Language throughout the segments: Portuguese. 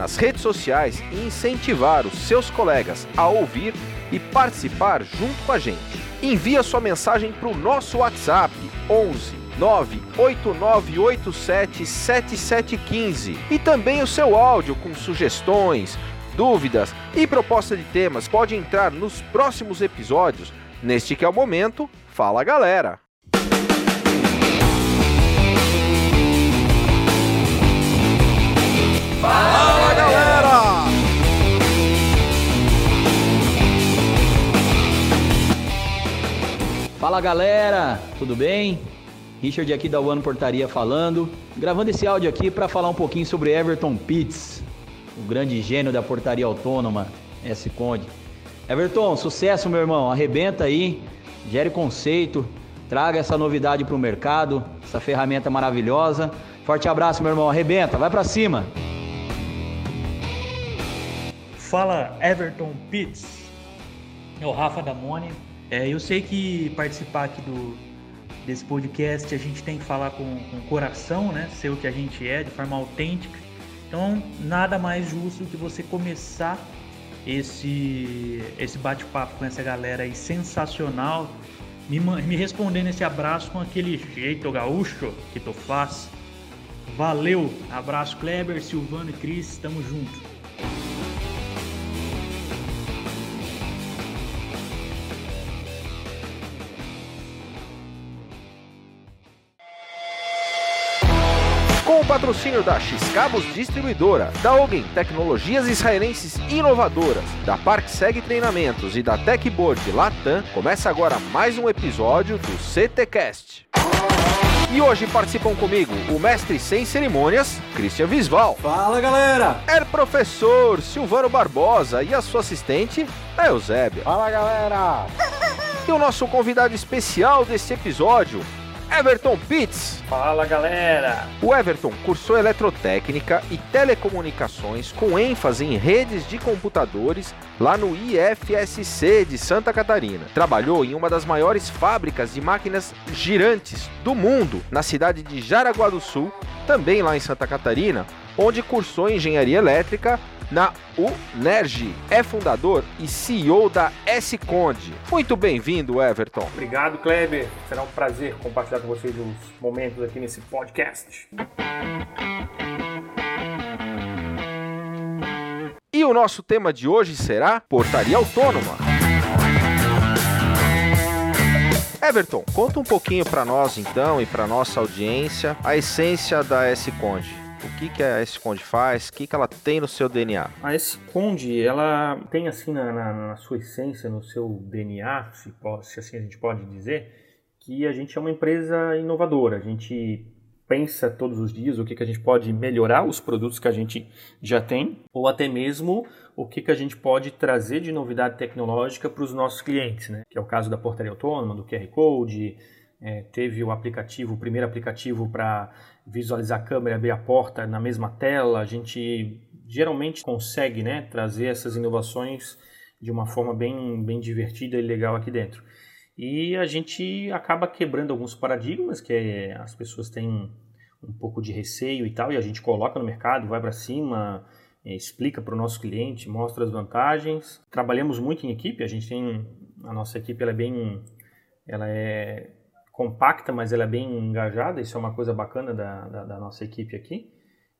nas redes sociais e incentivar os seus colegas a ouvir e participar junto com a gente. Envie a sua mensagem para o nosso WhatsApp 11 989877715 e também o seu áudio com sugestões, dúvidas e proposta de temas pode entrar nos próximos episódios. Neste que é o momento, fala galera! Fala galera, tudo bem? Richard aqui da One Portaria falando, gravando esse áudio aqui para falar um pouquinho sobre Everton Pitts, o grande gênio da portaria autônoma S Conde. Everton, sucesso meu irmão, arrebenta aí, gere conceito, traga essa novidade para o mercado, essa ferramenta maravilhosa. Forte abraço meu irmão, arrebenta, vai para cima. Fala Everton Pitts, é o Rafa Damone. É, eu sei que participar aqui do, desse podcast a gente tem que falar com, o coração, né? Ser o que a gente é, de forma autêntica. Então, nada mais justo que você começar esse, esse bate-papo com essa galera aí sensacional, me, me respondendo esse abraço com aquele jeito gaúcho que tu faz. Valeu! Abraço Kleber, Silvano e Cris, tamo junto. Patrocínio da X-Cabos Distribuidora, da Ogen Tecnologias Israelenses Inovadoras, da Parkseg Treinamentos e da Techboard Latam, começa agora mais um episódio do CTcast. E hoje participam comigo o mestre sem cerimônias, Christian Visval. Fala galera! É professor Silvano Barbosa e a sua assistente, a Eusébia. Fala galera! E o nosso convidado especial deste episódio, Everton Pitts. Fala galera! O Everton cursou eletrotécnica e telecomunicações com ênfase em redes de computadores lá no IFSC de Santa Catarina. Trabalhou em uma das maiores fábricas de máquinas girantes do mundo, na cidade de Jaraguá do Sul, também lá em Santa Catarina, onde cursou engenharia elétrica na UNERJ. É fundador e CEO da S-Conde. Muito bem-vindo, Everton. Obrigado, Kleber. Será um prazer compartilhar com vocês os momentos aqui nesse podcast. E o nosso tema de hoje será Portaria Autônoma. Everton, conta um pouquinho para nós então e para nossa audiência a essência da S-Conde. O que, que a S-Conde faz? O que, que ela tem no seu DNA? A S-Conde, ela tem assim na, na, na, sua essência, no seu DNA, se, se assim a gente pode dizer, que a gente é uma empresa inovadora. A gente pensa todos os dias o que, que a gente pode melhorar os produtos que a gente já tem, ou até mesmo o que, que a gente pode trazer de novidade tecnológica para os nossos clientes, né? Que é o caso da portaria autônoma, do QR Code, é, teve o aplicativo, o primeiro aplicativo para visualizar a câmera abrir a porta na mesma tela. A gente geralmente consegue né, trazer essas inovações de uma forma bem, bem divertida e legal aqui dentro. E a gente acaba quebrando alguns paradigmas que é, as pessoas têm um pouco de receio e tal, e a gente coloca no mercado, vai para cima, é, explica para o nosso cliente, mostra as vantagens. Trabalhamos muito em equipe, a gente tem a nossa equipe ela é bem ela é compacta, mas ela é bem engajada, isso é uma coisa bacana da, da, da nossa equipe aqui.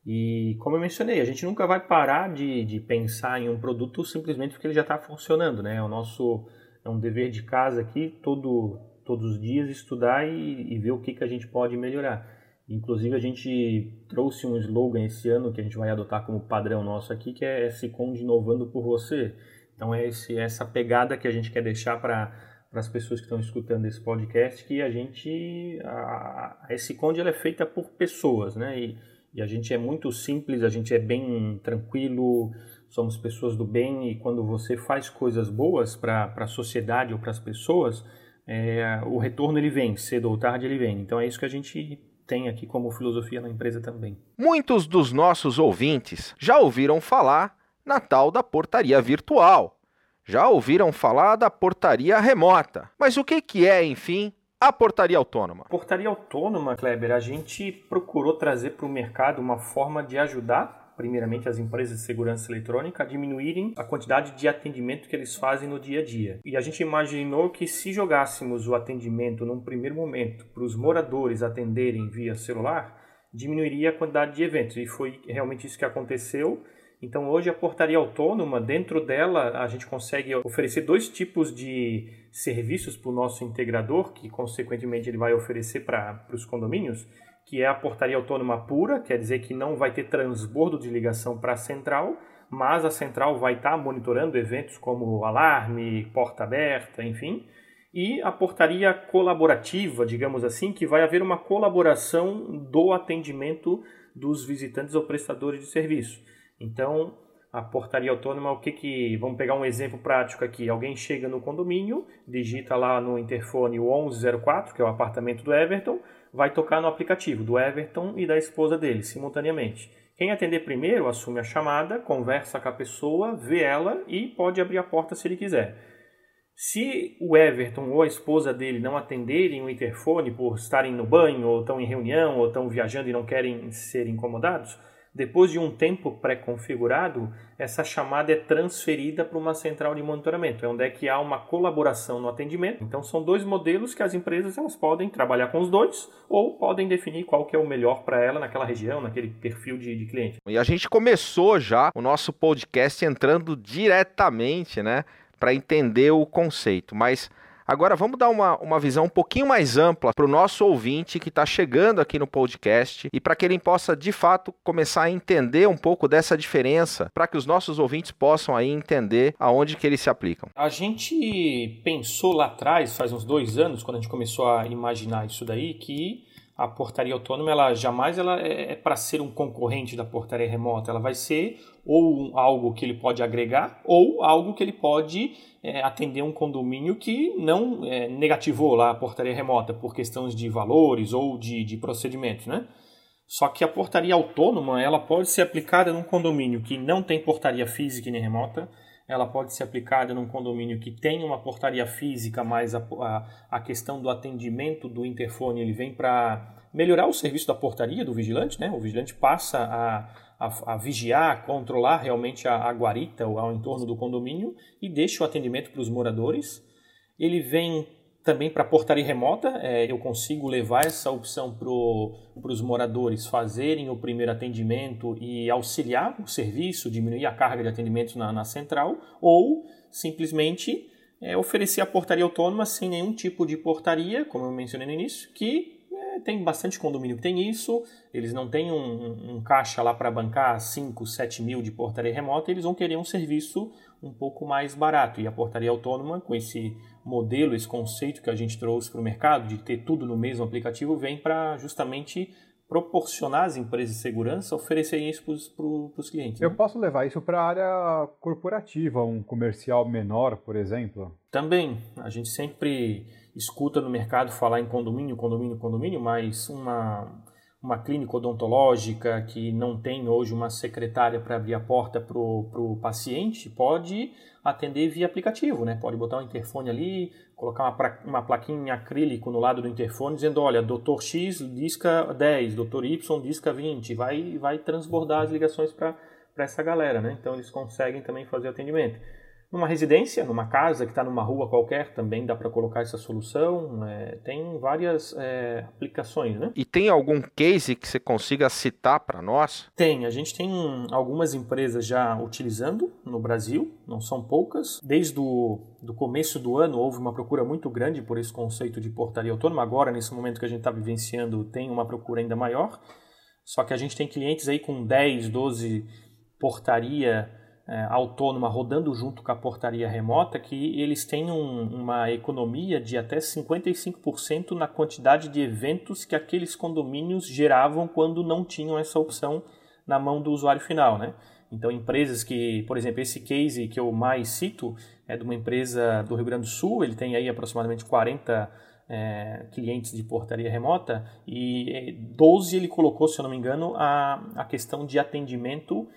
E como eu mencionei, a gente nunca vai parar de, de pensar em um produto simplesmente porque ele já está funcionando, né? É o nosso é um dever de casa aqui, todo, todos os dias estudar e, e ver o que, que a gente pode melhorar. Inclusive a gente trouxe um slogan esse ano que a gente vai adotar como padrão nosso aqui, que é Seconde inovando por você. Então é esse, essa pegada que a gente quer deixar para para as pessoas que estão escutando esse podcast que a gente a, a Conde ela é feita por pessoas, né? E, E a gente é muito simples, a gente é bem tranquilo, somos pessoas do bem e quando você faz coisas boas para a sociedade ou para as pessoas, é, o retorno ele vem, cedo ou tarde ele vem. Então é isso que a gente tem aqui como filosofia na empresa também. Muitos dos nossos ouvintes já ouviram falar na tal da portaria virtual. Já ouviram falar da portaria remota. Mas o que, que é, enfim, a portaria autônoma? Portaria autônoma, Kleber, a gente procurou trazer para o mercado uma forma de ajudar primeiramente as empresas de segurança eletrônica a diminuírem a quantidade de atendimento que eles fazem no dia a dia. E a gente imaginou que se jogássemos o atendimento num primeiro momento para os moradores atenderem via celular, diminuiria a quantidade de eventos. E foi realmente isso que aconteceu. Então hoje a portaria autônoma, dentro dela a gente consegue oferecer dois tipos de serviços para o nosso integrador, que consequentemente ele vai oferecer para os condomínios que é a portaria autônoma pura, quer dizer que não vai ter transbordo de ligação para a central, mas a central vai estar tá monitorando eventos como alarme, porta aberta, enfim. E a portaria colaborativa, digamos assim, que vai haver uma colaboração do atendimento dos visitantes ou prestadores de serviço. Então, a portaria autônoma, o que que... Vamos pegar um exemplo prático aqui. Alguém chega no condomínio, digita lá no interfone o 1104, que é o apartamento do Everton, vai tocar no aplicativo do Everton e da esposa dele, simultaneamente. Quem atender primeiro assume a chamada, conversa com a pessoa, vê ela e pode abrir a porta se ele quiser. Se o Everton ou a esposa dele não atenderem o interfone por estarem no banho, ou estão em reunião, ou estão viajando e não querem ser incomodados, depois de um tempo pré-configurado, essa chamada é transferida para uma central de monitoramento, é onde é que há uma colaboração no atendimento. Então são dois modelos que as empresas elas podem trabalhar com os dois ou podem definir qual que é o melhor para ela naquela região, naquele perfil de, de cliente. E a gente começou já o nosso podcast entrando diretamente, né, para entender o conceito, mas Agora vamos dar uma, uma visão um pouquinho mais ampla para o nosso ouvinte que está chegando aqui no podcast e para que ele possa de fato começar a entender um pouco dessa diferença, para que os nossos ouvintes possam aí entender aonde que eles se aplicam. A gente pensou lá atrás, faz uns dois anos, quando a gente começou a imaginar isso daí, que a portaria autônoma ela jamais ela é, é para ser um concorrente da portaria remota, ela vai ser ou algo que ele pode agregar ou algo que ele pode é, atender um condomínio que não é, negativou lá a portaria remota por questões de valores ou de, de procedimentos, né? Só que a portaria autônoma ela pode ser aplicada num condomínio que não tem portaria física nem remota, ela pode ser aplicada num condomínio que tem uma portaria física, mas a, a, a questão do atendimento do interfone ele vem para melhorar o serviço da portaria do vigilante, né? O vigilante passa a, a, a vigiar, controlar realmente a, a guarita ao entorno do condomínio e deixa o atendimento para os moradores. Ele vem também para portaria remota, é, eu consigo levar essa opção para os moradores fazerem o primeiro atendimento e auxiliar o serviço, diminuir a carga de atendimentos na, na central, ou simplesmente é, oferecer a portaria autônoma sem nenhum tipo de portaria, como eu mencionei no início, que é, tem bastante condomínio que tem isso, eles não têm um, um caixa lá para bancar 5, 7 mil de portaria remota, eles vão querer um serviço um pouco mais barato. E a portaria autônoma, com esse modelo, esse conceito que a gente trouxe para o mercado, de ter tudo no mesmo aplicativo, vem para justamente proporcionar às empresas de segurança oferecerem isso para os clientes. Eu né? posso levar isso para a área corporativa, um comercial menor, por exemplo? Também. A gente sempre escuta no mercado falar em condomínio, condomínio, condomínio, mas uma, uma clínica odontológica que não tem hoje uma secretária para abrir a porta para o paciente, pode atender via aplicativo, né? Pode botar um interfone ali, colocar uma, uma plaquinha em acrílico no lado do interfone dizendo, olha, doutor X disca 10, doutor Y disca 20, vai, vai transbordar as ligações para essa galera, né? Então eles conseguem também fazer atendimento. Numa residência, numa casa que está numa rua qualquer, também dá para colocar essa solução. É, tem várias é, aplicações, né? E tem algum case que você consiga citar para nós? Tem. A gente tem algumas empresas já utilizando no Brasil, não são poucas. Desde o do começo do ano houve uma procura muito grande por esse conceito de portaria autônoma. Agora, nesse momento que a gente está vivenciando, tem uma procura ainda maior. Só que a gente tem clientes aí com 10, 12 portaria é, autônoma rodando junto com a portaria remota que eles têm um, uma economia de até 55% na quantidade de eventos que aqueles condomínios geravam quando não tinham essa opção na mão do usuário final, né? Então, empresas que, por exemplo, esse case que eu mais cito é de uma empresa do Rio Grande do Sul, ele tem aí aproximadamente 40 é, clientes de portaria remota e 12 ele colocou, se eu não me engano, a, a questão de atendimento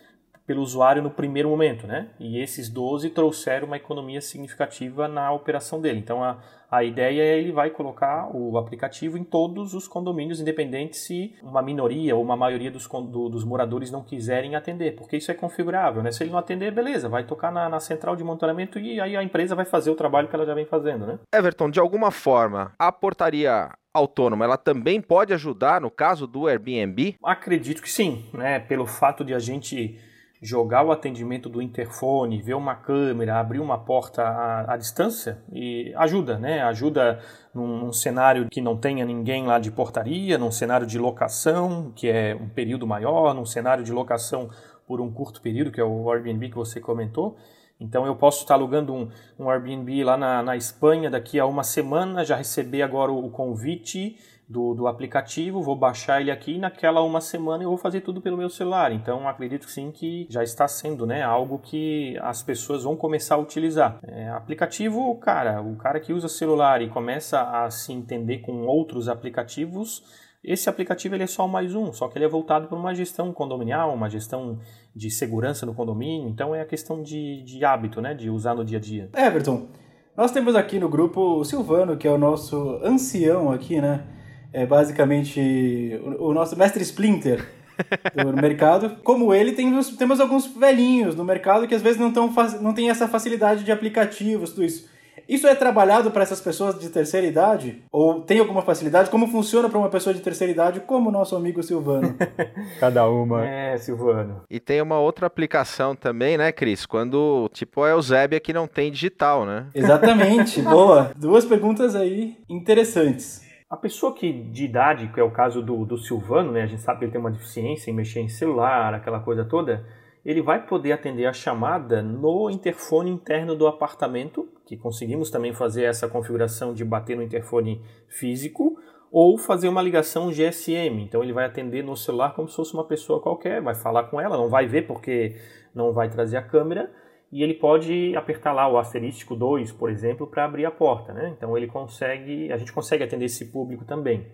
pelo usuário no primeiro momento, né? E esses 12 trouxeram uma economia significativa na operação dele. Então a, a ideia é ele vai colocar o aplicativo em todos os condomínios, independente se uma minoria ou uma maioria dos, do, dos moradores não quiserem atender, porque isso é configurável, né? Se ele não atender, beleza, vai tocar na, na central de monitoramento e aí a empresa vai fazer o trabalho que ela já vem fazendo, né? Everton, de alguma forma, a portaria autônoma, ela também pode ajudar no caso do Airbnb? Acredito que sim, né? Pelo fato de a gente jogar o atendimento do interfone, ver uma câmera, abrir uma porta à, à distância e ajuda, né? Ajuda num, num, cenário que não tenha ninguém lá de portaria, num cenário de locação, que é um período maior, num cenário de locação por um curto período, que é o Airbnb que você comentou. Então eu posso estar alugando um, um Airbnb lá na, na Espanha daqui a uma semana, já receber agora o, o convite do, do aplicativo, vou baixar ele aqui e naquela uma semana eu vou fazer tudo pelo meu celular. Então acredito sim que já está sendo né, algo que as pessoas vão começar a utilizar. É, aplicativo, cara, o cara que usa celular e começa a se entender com outros aplicativos, esse aplicativo ele é só mais um, só que ele é voltado para uma gestão condominial, uma gestão de segurança no condomínio, então é a questão de, de hábito, né, de usar no dia a dia. Everton, nós temos aqui no grupo o Silvano, que é o nosso ancião aqui, né? É basicamente o, o nosso mestre Splinter do mercado. Como ele, temos, temos alguns velhinhos no mercado que às vezes não, tão, não tem essa facilidade de aplicativos, tudo isso. Isso é trabalhado para essas pessoas de terceira idade? Ou tem alguma facilidade? Como funciona para uma pessoa de terceira idade, como o nosso amigo Silvano? Cada uma. É, Silvano. E tem uma outra aplicação também, né, Cris? Quando, tipo, a Eusébia que não tem digital, né? Exatamente, boa. Duas perguntas aí interessantes. A pessoa que de idade, que é o caso do, do Silvano, né, a gente sabe que ele tem uma deficiência em mexer em celular, aquela coisa toda, ele vai poder atender a chamada no interfone interno do apartamento, que conseguimos também fazer essa configuração de bater no interfone físico, ou fazer uma ligação GSM. Então ele vai atender no celular como se fosse uma pessoa qualquer, vai falar com ela, não vai ver porque não vai trazer a câmera, e ele pode apertar lá o asterístico 2, por exemplo, para abrir a porta. Né? Então ele consegue, a gente consegue atender esse público também.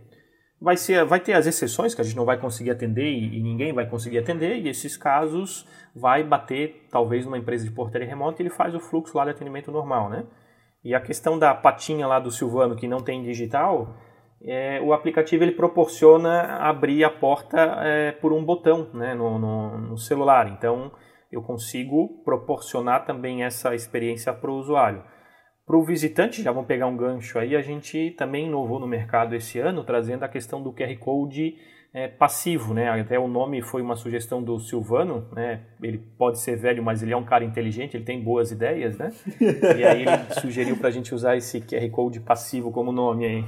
Vai, ser, vai ter as exceções que a gente não vai conseguir atender e, e ninguém vai conseguir atender, e esses casos vai bater talvez numa empresa de portaria remota e ele faz o fluxo lá de atendimento normal. Né? E a questão da patinha lá do Silvano que não tem digital, é, o aplicativo ele proporciona abrir a porta é, por um botão né, no, no, no celular. Então eu consigo proporcionar também essa experiência para o usuário. Para o visitante, já vamos pegar um gancho aí, a gente também inovou no mercado esse ano, trazendo a questão do QR Code é, passivo, né? Até o nome foi uma sugestão do Silvano, né? Ele pode ser velho, mas ele é um cara inteligente, ele tem boas ideias, né? E aí ele sugeriu para a gente usar esse QR Code passivo como nome aí.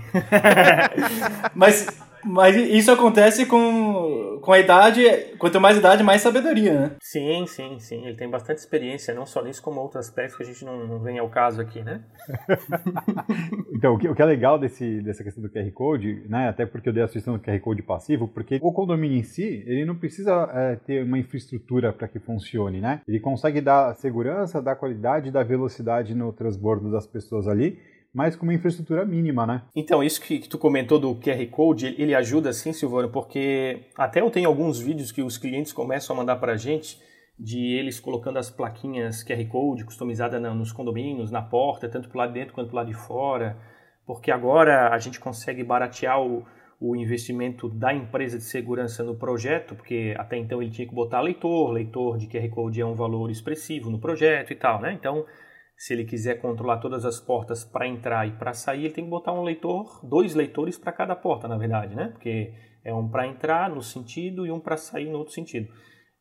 mas mas isso acontece com, com a idade, quanto mais idade, mais sabedoria, né? Sim, sim, sim. Ele tem bastante experiência, não só nisso, como outros aspectos que a gente não, não vem ao caso aqui, né? então, o que, o que, é legal desse, dessa questão do QR Code, né? Até porque eu dei a sugestão do QR Code passivo, porque o condomínio em si, ele não precisa é, ter uma infraestrutura para que funcione, né? Ele consegue dar segurança, dar qualidade, dar velocidade no transbordo das pessoas ali mas com uma infraestrutura mínima, né? Então, isso que, tu comentou do QR Code, ele ajuda sim, Silvano, porque até eu tenho alguns vídeos que os clientes começam a mandar para a gente de eles colocando as plaquinhas QR Code customizadas nos condomínios, na porta, tanto para lado de dentro quanto para lado de fora, porque agora a gente consegue baratear o, o investimento da empresa de segurança no projeto, porque até então ele tinha que botar leitor, leitor de QR Code é um valor expressivo no projeto e tal, né? Então, se ele quiser controlar todas as portas para entrar e para sair, ele tem que botar um leitor, dois leitores para cada porta, na verdade, né? Porque é um para entrar no sentido e um para sair no outro sentido.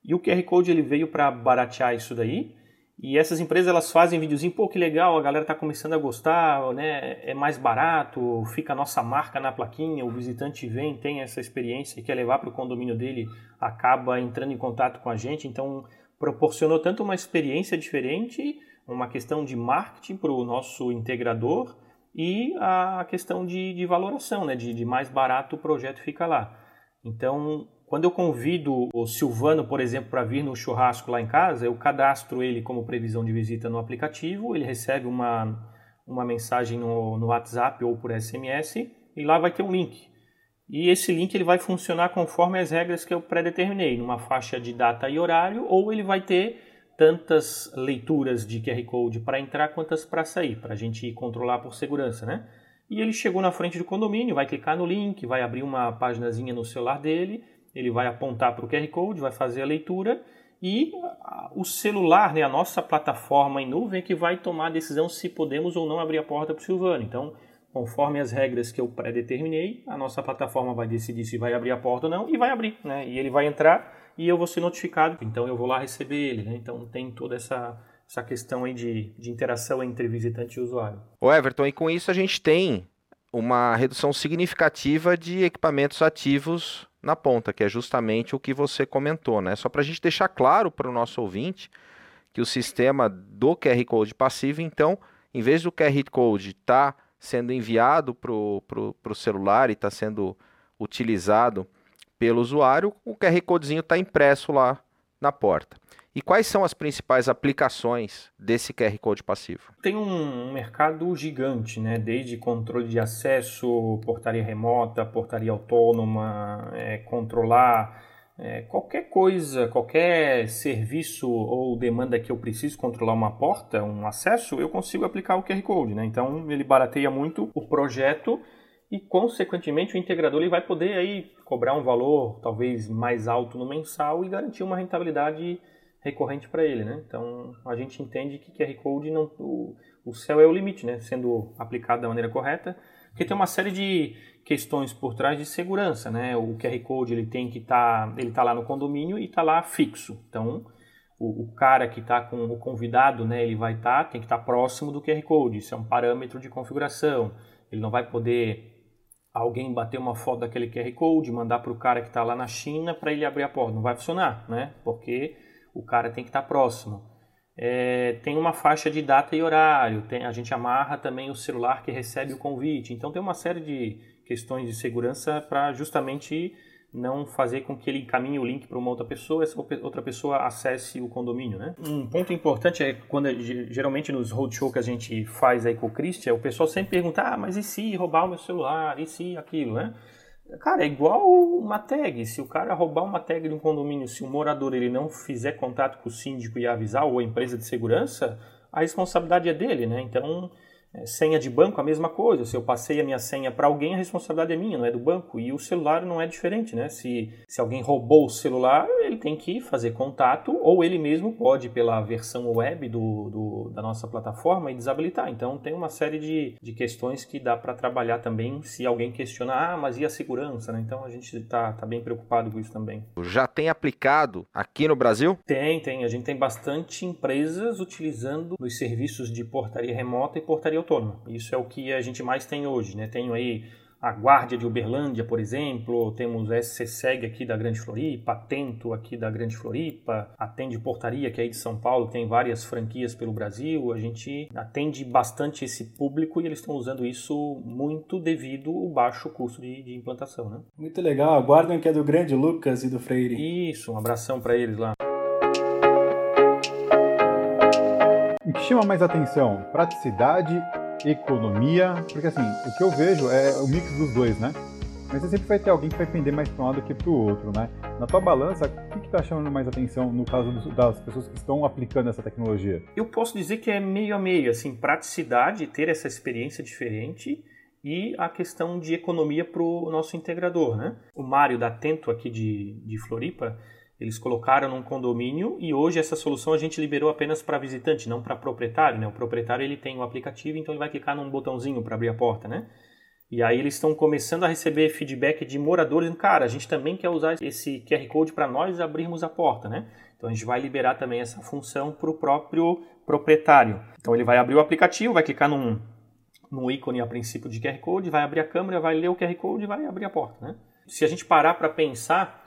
E o QR Code ele veio para baratear isso daí. E essas empresas elas fazem videozinho, pô, que legal, a galera tá começando a gostar, né? É mais barato, fica a nossa marca na plaquinha, o visitante vem, tem essa experiência e quer levar para o condomínio dele, acaba entrando em contato com a gente. Então, proporcionou tanto uma experiência diferente, uma questão de marketing para o nosso integrador e a questão de, de valoração, né? de, de mais barato o projeto fica lá. Então, quando eu convido o Silvano, por exemplo, para vir no churrasco lá em casa, eu cadastro ele como previsão de visita no aplicativo, ele recebe uma, uma mensagem no, no WhatsApp ou por SMS e lá vai ter um link. E esse link ele vai funcionar conforme as regras que eu predeterminei, numa faixa de data e horário, ou ele vai ter tantas leituras de QR Code para entrar quantas para sair, para a gente controlar por segurança, né? E ele chegou na frente do condomínio, vai clicar no link, vai abrir uma paginazinha no celular dele ele vai apontar para o QR Code, vai fazer a leitura e o celular, né, a nossa plataforma em nuvem, é que vai tomar a decisão se podemos ou não abrir a porta para o Silvano. Então, conforme as regras que eu pré-determinei, a nossa plataforma vai decidir se vai abrir a porta ou não e vai abrir. Né? E ele vai entrar e eu vou ser notificado, então eu vou lá receber ele. Né? Então, tem toda essa, essa questão aí de, de interação entre visitante e usuário. O Everton, e com isso a gente tem uma redução significativa de equipamentos ativos na ponta, que é justamente o que você comentou, né? Só para a gente deixar claro para o nosso ouvinte que o sistema do QR Code passivo, então, em vez do QR Code estar tá sendo enviado para o celular e está sendo utilizado pelo usuário, o QR Codezinho está impresso lá na porta. E quais são as principais aplicações desse QR Code passivo? Tem um mercado gigante, né? desde controle de acesso, portaria remota, portaria autônoma, é, controlar é, qualquer coisa, qualquer serviço ou demanda que eu preciso controlar uma porta, um acesso, eu consigo aplicar o QR Code. Né? Então ele barateia muito o projeto e consequentemente o integrador ele vai poder aí cobrar um valor talvez mais alto no mensal e garantir uma rentabilidade recorrente para ele, né? Então a gente entende que QR Code não o, o céu é o limite, né? Sendo aplicado da maneira correta, porque tem uma série de questões por trás de segurança, né? O QR Code ele tem que estar, tá, ele tá lá no condomínio e está lá fixo. Então o, o cara que está com o convidado, né? Ele vai estar, tá, tem que estar tá próximo do QR Code. Isso é um parâmetro de configuração. Ele não vai poder alguém bater uma foto daquele QR Code, mandar para o cara que está lá na China para ele abrir a porta. Não vai funcionar, né? Porque o cara tem que estar tá próximo. É, tem uma faixa de data e horário, tem, a gente amarra também o celular que recebe o convite. Então tem uma série de questões de segurança para justamente não fazer com que ele encaminhe o link para uma outra pessoa, essa outra pessoa acesse o condomínio, né? Um ponto importante é quando geralmente nos roadshow que a gente faz aí com o Christian, o pessoal sempre pergunta: "Ah, mas e se roubar o meu celular? E se aquilo, né?" Cara, é igual uma tag. Se o cara roubar uma tag de um condomínio, se o morador ele não fizer contato com o síndico e avisar ou a empresa de segurança, a responsabilidade é dele, né? Então, é, senha de banco, a mesma coisa. Se eu passei a minha senha para alguém, a responsabilidade é minha, não é do banco. E o celular não é diferente, né? Se, se alguém roubou o celular, ele tem que fazer contato, ou ele mesmo pode, pela versão web do, do da nossa plataforma, e desabilitar. Então, tem uma série de, de questões que dá para trabalhar também se alguém questionar, ah, mas e a segurança, né? Então, a gente está tá bem preocupado com isso também. Já tem aplicado aqui no Brasil? Tem, tem. A gente tem bastante empresas utilizando os serviços de portaria remota e portaria autônoma. Isso é o que a gente mais tem hoje, né? Tenho aí a Guardia de Uberlândia, por exemplo, temos SCSEG aqui da Grande Floripa, Atento aqui da Grande Floripa, atende Portaria, que é aí de São Paulo, tem várias franquias pelo Brasil, a gente atende bastante esse público e eles estão usando isso muito devido ao baixo custo de, de implantação, né? Muito legal, aguardem que é do grande Lucas e do Freire. Isso, um abração para eles lá. O que chama mais atenção? Praticidade economia, porque assim, o que eu vejo é o mix dos dois, né? Mas você sempre vai ter alguém que vai pender mais para um lado que para o outro, né? Na tua balança, o que está chamando mais atenção no caso das pessoas que estão aplicando essa tecnologia? Eu posso dizer que é meio a meio, assim, praticidade, ter essa experiência diferente e a questão de economia para o nosso integrador, né? O Mário da Tento aqui de, de Floripa, eles colocaram num condomínio e hoje essa solução a gente liberou apenas para visitante, não para proprietário, né? O proprietário ele tem o aplicativo, então ele vai clicar num botãozinho para abrir a porta, né? E aí eles estão começando a receber feedback de moradores, cara, a gente também quer usar esse QR Code para nós abrirmos a porta, né? Então a gente vai liberar também essa função para o próprio proprietário. Então ele vai abrir o aplicativo, vai clicar num, num ícone a princípio de QR Code, vai abrir a câmera, vai ler o QR Code e vai abrir a porta, né? Se a gente parar para pensar,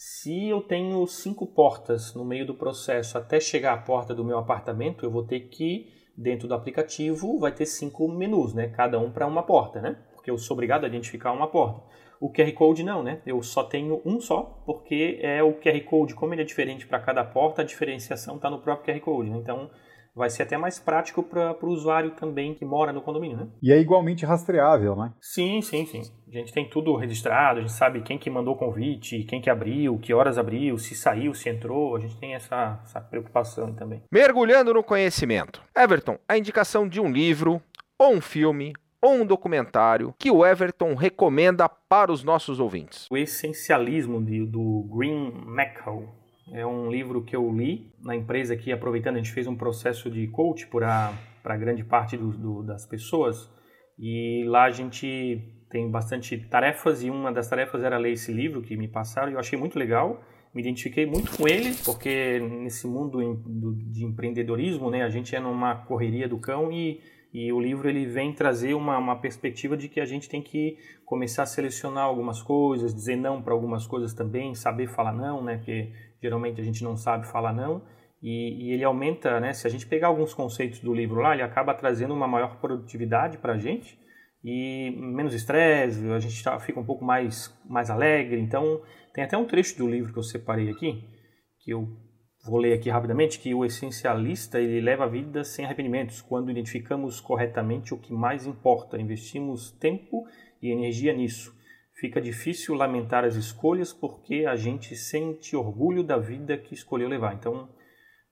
Se eu tenho cinco portas no meio do processo até chegar à porta do meu apartamento, eu vou ter que, dentro do aplicativo, vai ter cinco menus, né? Cada um para uma porta, né? Porque eu sou obrigado a identificar uma porta. O QR Code não, né? Eu só tenho um só, porque é o QR Code, como ele é diferente para cada porta, a diferenciação está no próprio QR Code. Né? Então, vai ser até mais prático para o usuário também que mora no condomínio, né? E é igualmente rastreável, né? Sim, sim, sim. A gente tem tudo registrado, a gente sabe quem que mandou o convite, quem que abriu, que horas abriu, se saiu, se entrou, a gente tem essa, essa preocupação também. Mergulhando no conhecimento. Everton, a indicação de um livro, ou um filme, ou um documentário que o Everton recomenda para os nossos ouvintes? O Essencialismo de, do Green McCall. É um livro que eu li na empresa aqui, aproveitando, a gente fez um processo de coach para grande parte do, do, das pessoas. E lá a gente tem bastante tarefas e uma das tarefas era ler esse livro que me passaram e eu achei muito legal. Me identifiquei muito com ele, porque nesse mundo de empreendedorismo, né, a gente é numa correria do cão e e o livro ele vem trazer uma, uma perspectiva de que a gente tem que começar a selecionar algumas coisas, dizer não para algumas coisas também, saber falar não, né? Porque geralmente a gente não sabe falar não. E, e, ele aumenta, né? Se a gente pegar alguns conceitos do livro lá, ele acaba trazendo uma maior produtividade para a gente e menos estresse, a gente tá, fica um pouco mais, mais alegre. Então, tem até um trecho do livro que eu separei aqui, que eu vou ler aqui rapidamente, que o essencialista ele leva a vida sem arrependimentos, quando identificamos corretamente o que mais importa, investimos tempo e energia nisso. Fica difícil lamentar as escolhas porque a gente sente orgulho da vida que escolheu levar. Então,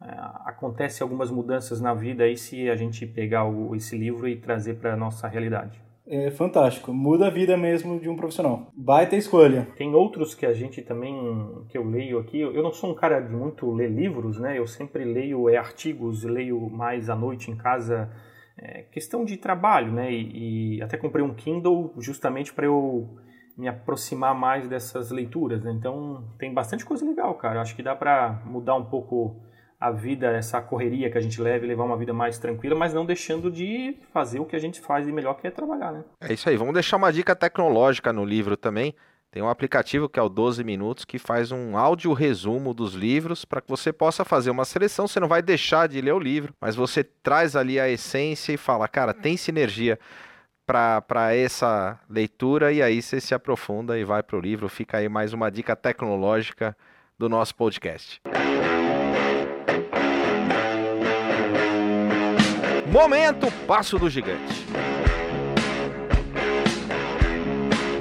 é, acontece algumas mudanças na vida aí se a gente pegar o, esse livro e trazer para a nossa realidade é fantástico. Muda a vida mesmo de um profissional. Baita escolha. Tem outros que a gente também, que eu leio aqui. Eu não sou um cara de muito ler livros, né? Eu sempre leio é, artigos, leio mais à noite em casa. É, questão de trabalho, né? E, e até comprei um Kindle justamente para eu me aproximar mais dessas leituras. Né? Então tem bastante coisa legal, cara. Acho que dá para mudar um pouco a vida, essa correria que a gente leva e levar uma vida mais tranquila, mas não deixando de fazer o que a gente faz de melhor, que é trabalhar, né? É isso aí. Vamos deixar uma dica tecnológica no livro também. Tem um aplicativo que é o 12 Minutos que faz um áudio resumo dos livros para que você possa fazer uma seleção. Você não vai deixar de ler o livro, mas você traz ali a essência e fala, cara, tem sinergia para essa leitura e aí você se aprofunda e vai para o livro. Fica aí mais uma dica tecnológica do nosso podcast. Momento Passo do Gigante.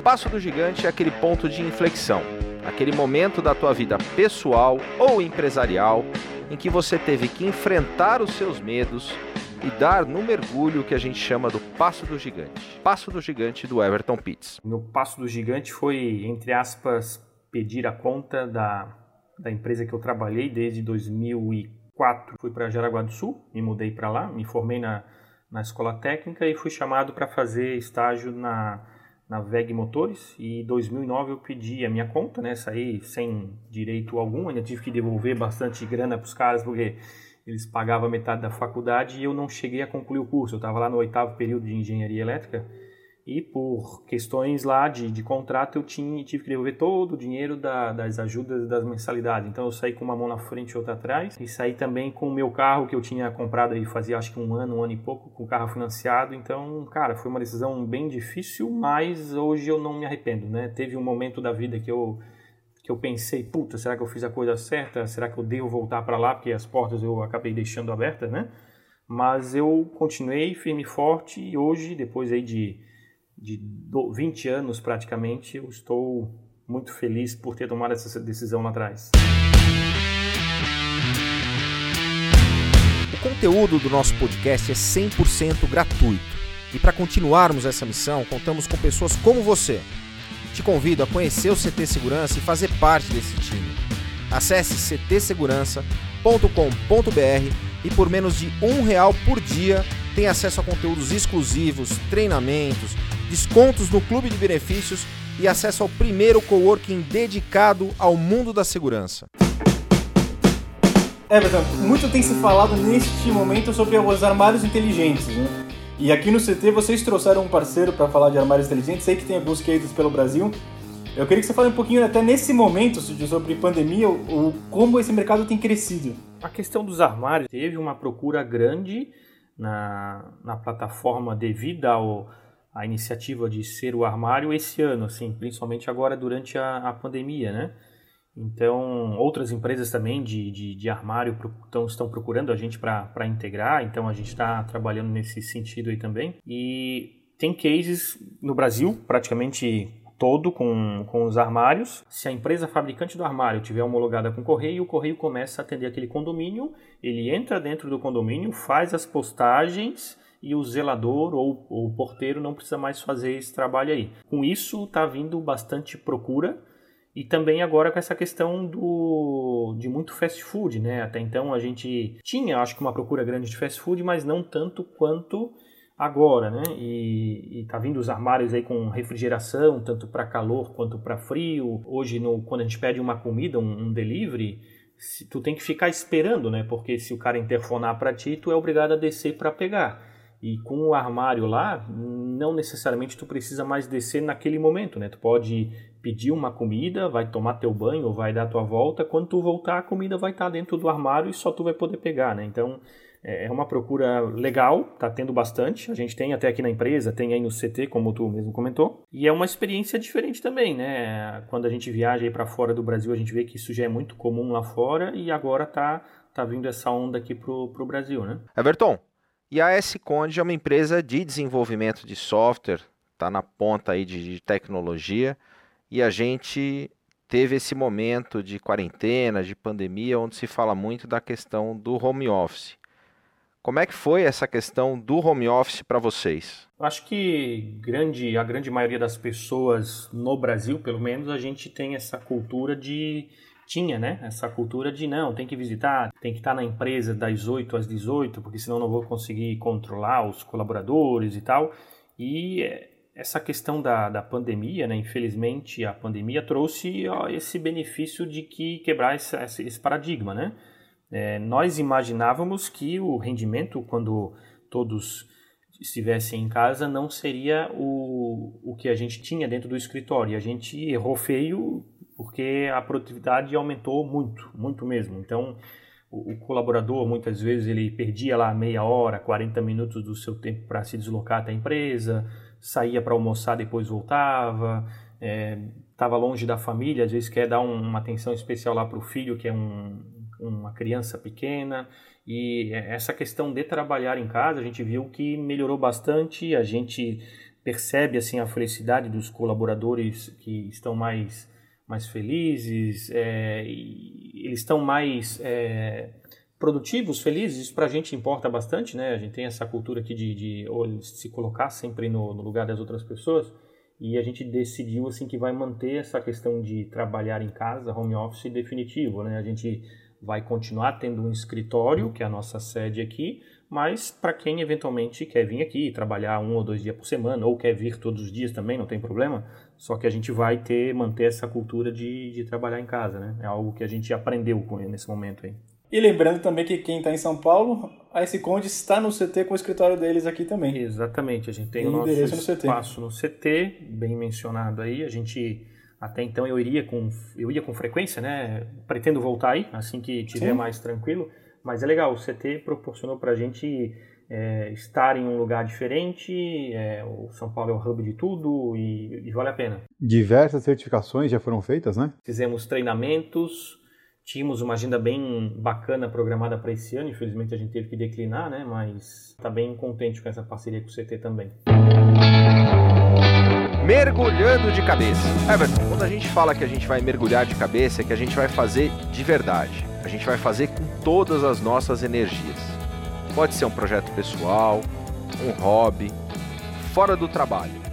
Passo do Gigante é aquele ponto de inflexão, aquele momento da tua vida pessoal ou empresarial em que você teve que enfrentar os seus medos e dar no mergulho que a gente chama do Passo do Gigante. Passo do Gigante do Everton Pitts. Meu Passo do Gigante foi, entre aspas, pedir a conta da, da empresa que eu trabalhei desde 2004 2004 fui para Jaraguá do Sul, me mudei para lá, me formei na, na escola técnica e fui chamado para fazer estágio na, na VEG Motores e em 2009 eu pedi a minha conta, né, saí sem direito algum, ainda tive que devolver bastante grana para os caras porque eles pagavam metade da faculdade e eu não cheguei a concluir o curso, eu estava lá no oitavo período de engenharia elétrica e por questões lá de, de contrato eu tinha, tive que devolver todo o dinheiro da, das ajudas das mensalidades. Então eu saí com uma mão na frente e outra atrás. E saí também com o meu carro que eu tinha comprado aí fazia acho que um ano, um ano e pouco, com o carro financiado. Então, cara, foi uma decisão bem difícil, mas hoje eu não me arrependo, né? Teve um momento da vida que eu que eu pensei, puta, será que eu fiz a coisa certa? Será que eu devo voltar para lá? Porque as portas eu acabei deixando abertas, né? Mas eu continuei firme e forte e hoje, depois aí de de 20 anos praticamente, eu estou muito feliz por ter tomado essa decisão lá atrás. O conteúdo do nosso podcast é 100% gratuito. E para continuarmos essa missão, contamos com pessoas como você. Te convido a conhecer o CT Segurança e fazer parte desse time. Acesse ctsegurança.com.br e por menos de um real por dia tem acesso a conteúdos exclusivos, treinamentos, descontos no clube de benefícios e acesso ao primeiro coworking dedicado ao mundo da segurança. Everton, muito tem se falado neste momento sobre os armários inteligentes, né? E aqui no CT vocês trouxeram um parceiro para falar de armários inteligentes, sei que tem alguns cases pelo Brasil. Eu queria que você fale um pouquinho até nesse momento sobre pandemia, o, como esse mercado tem crescido. A questão dos armários teve uma procura grande na, na plataforma devido ao, à iniciativa de ser o armário esse ano, assim, principalmente agora durante a, a pandemia, né? Então, outras empresas também de, de, de armário estão, estão procurando a gente para integrar, então a gente está trabalhando nesse sentido aí também. E tem cases no Brasil, praticamente todo com, com os armários. Se a empresa fabricante do armário tiver homologada com o correio, o correio começa a atender aquele condomínio, ele entra dentro do condomínio, faz as postagens e o zelador ou, ou o porteiro não precisa mais fazer esse trabalho aí. Com isso, está vindo bastante procura e também agora com essa questão do de muito fast food, né? Até então a gente tinha, acho que uma procura grande de fast food, mas não tanto quanto agora, né? E, e tá vindo os armários aí com refrigeração, tanto para calor quanto para frio. Hoje, no, quando a gente pede uma comida, um, um delivery, se, tu tem que ficar esperando, né? Porque se o cara interfonar para ti, tu é obrigado a descer para pegar. E com o armário lá, não necessariamente tu precisa mais descer naquele momento, né? Tu pode pedir uma comida, vai tomar teu banho vai dar tua volta, quando tu voltar a comida vai estar dentro do armário e só tu vai poder pegar, né? Então é, é uma procura legal, tá tendo bastante. A gente tem até aqui na empresa, tem aí no CT, como tu mesmo comentou. E é uma experiência diferente também, né? Quando a gente viaja aí para fora do Brasil, a gente vê que isso já é muito comum lá fora e agora tá tá vindo essa onda aqui pro, pro Brasil, né? Everton, e a S-Conde é uma empresa de desenvolvimento de software, tá na ponta aí de, de tecnologia e a gente teve esse momento de quarentena, de pandemia, onde se fala muito da questão do home office. Como é que foi essa questão do home office para vocês? Acho que grande, a grande maioria das pessoas no Brasil, pelo menos, a gente tem essa cultura de tinha, né? Essa cultura de não, tem que visitar, tem que estar na empresa das 8 às 18, porque senão não vou conseguir controlar os colaboradores e tal. E essa questão da, da pandemia, né? Infelizmente, a pandemia trouxe ó, esse benefício de que quebrar esse, esse paradigma, né? É, nós imaginávamos que o rendimento, quando todos estivessem em casa, não seria o, o que a gente tinha dentro do escritório. A gente errou feio porque a produtividade aumentou muito, muito mesmo. Então, o, o colaborador, muitas vezes, ele perdia lá meia hora, 40 minutos do seu tempo para se deslocar até a empresa, saía para almoçar, depois voltava, estava é, longe da família, às vezes quer dar um, uma atenção especial lá para o filho, que é um, uma criança pequena. E essa questão de trabalhar em casa, a gente viu que melhorou bastante, a gente percebe assim a felicidade dos colaboradores que estão mais mais felizes, é, eles estão mais é, produtivos, felizes, isso para a gente importa bastante, né? A gente tem essa cultura aqui de, de se colocar sempre no, no, lugar das outras pessoas e a gente decidiu assim que vai manter essa questão de trabalhar em casa, home office definitivo, né? A gente vai continuar tendo um escritório, que é a nossa sede aqui, mas para quem eventualmente quer vir aqui trabalhar um ou dois dias por semana, ou quer vir todos os dias também, não tem problema, só que a gente vai ter, manter essa cultura de, de trabalhar em casa, né? É algo que a gente aprendeu com nesse momento aí. E lembrando também que quem está em São Paulo, a S Conde está no CT com o escritório deles aqui também. Exatamente, a gente tem, o nosso no espaço no CT, bem mencionado aí. A gente até então eu iria com eu ia com frequência, né? Pretendo voltar aí assim que tiver Sim. mais tranquilo. Mas é legal, o CT proporcionou para a gente é, estar em um lugar diferente. É, o São Paulo é o hub de tudo e, e, vale a pena. Diversas certificações já foram feitas, né? Fizemos treinamentos, tínhamos uma agenda bem bacana programada para esse ano. Infelizmente a gente teve que declinar, né? Mas está bem contente com essa parceria com o CT também mergulhando de cabeça. Everton, quando a gente fala que a gente vai mergulhar de cabeça, é que a gente vai fazer de verdade. A gente vai fazer com todas as nossas energias. Pode ser um projeto pessoal, um hobby, fora do trabalho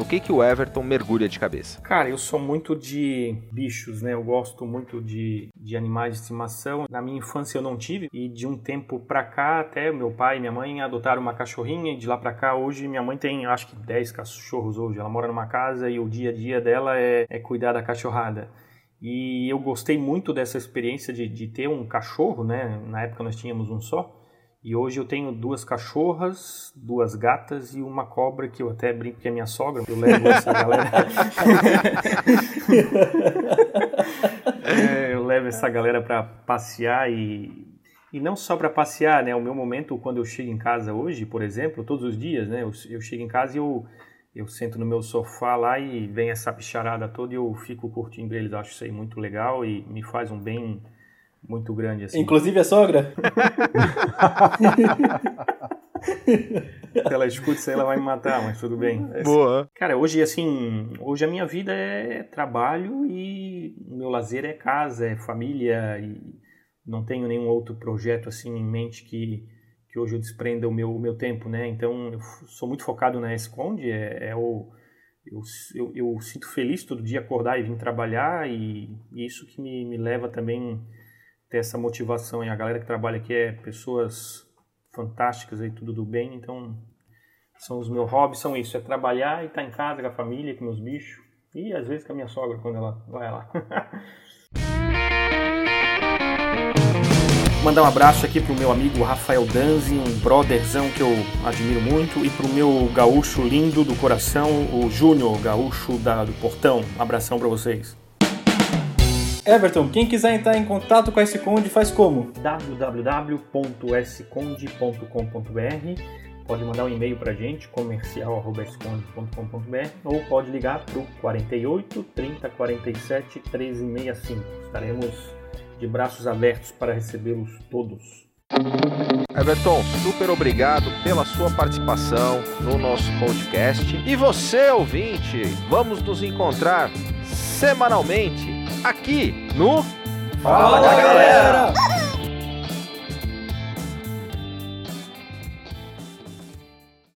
no que, que o Everton mergulha de cabeça? Cara, eu sou muito de bichos, né? Eu gosto muito de, de animais de estimação. Na minha infância eu não tive e de um tempo pra cá até meu pai e minha mãe adotaram uma cachorrinha e de lá pra cá hoje minha mãe tem acho que 10 cachorros hoje. Ela mora numa casa e o dia a dia dela é, é cuidar da cachorrada. E eu gostei muito dessa experiência de, de ter um cachorro, né? Na época nós tínhamos um só. E hoje eu tenho duas cachorras, duas gatas e uma cobra que eu até brinco que é minha sogra. Eu levo essa galera. é, eu levo essa galera para passear e e não só para passear, né? O meu momento quando eu chego em casa hoje, por exemplo, todos os dias, né? Eu, eu chego em casa e eu eu sento no meu sofá lá e vem essa bicharada toda e eu fico curtindo eles. Acho isso aí muito legal e me faz um bem muito grande assim. Inclusive a sogra? Se ela escuta isso aí, ela vai me matar, mas tudo bem. Boa. Cara, hoje, assim, hoje a minha vida é trabalho e o meu lazer é casa, é família e não tenho nenhum outro projeto, assim, em mente que, que hoje eu desprenda o meu, o meu tempo, né? Então, eu sou muito focado na Esconde, é, é o... Eu, eu, eu, sinto feliz todo dia acordar e vir trabalhar e, e isso que me, me leva também ter essa motivação. E a galera que trabalha aqui é pessoas fantásticas aí, tudo do bem. Então, são os meus hobbies, são isso. É trabalhar e estar tá em casa com a família, com meus bichos. E às vezes com a minha sogra, quando ela vai lá. Mandar um abraço aqui pro meu amigo Rafael Danzi, um brotherzão que eu admiro muito, e pro meu gaúcho lindo do coração, o Júnior, gaúcho da, do Portão. Um abração para vocês. Everton, quem quiser entrar em contato com a Esconde faz como? www.esconde.com.br Pode mandar um e-mail para a gente, comercial.esconde.com.br ou pode ligar para o 48 30 47 1365. Estaremos de braços abertos para recebê-los todos. Everton, super obrigado pela sua participação no nosso podcast. E você, ouvinte, vamos nos encontrar semanalmente aqui no Fala, Fala galera. galera.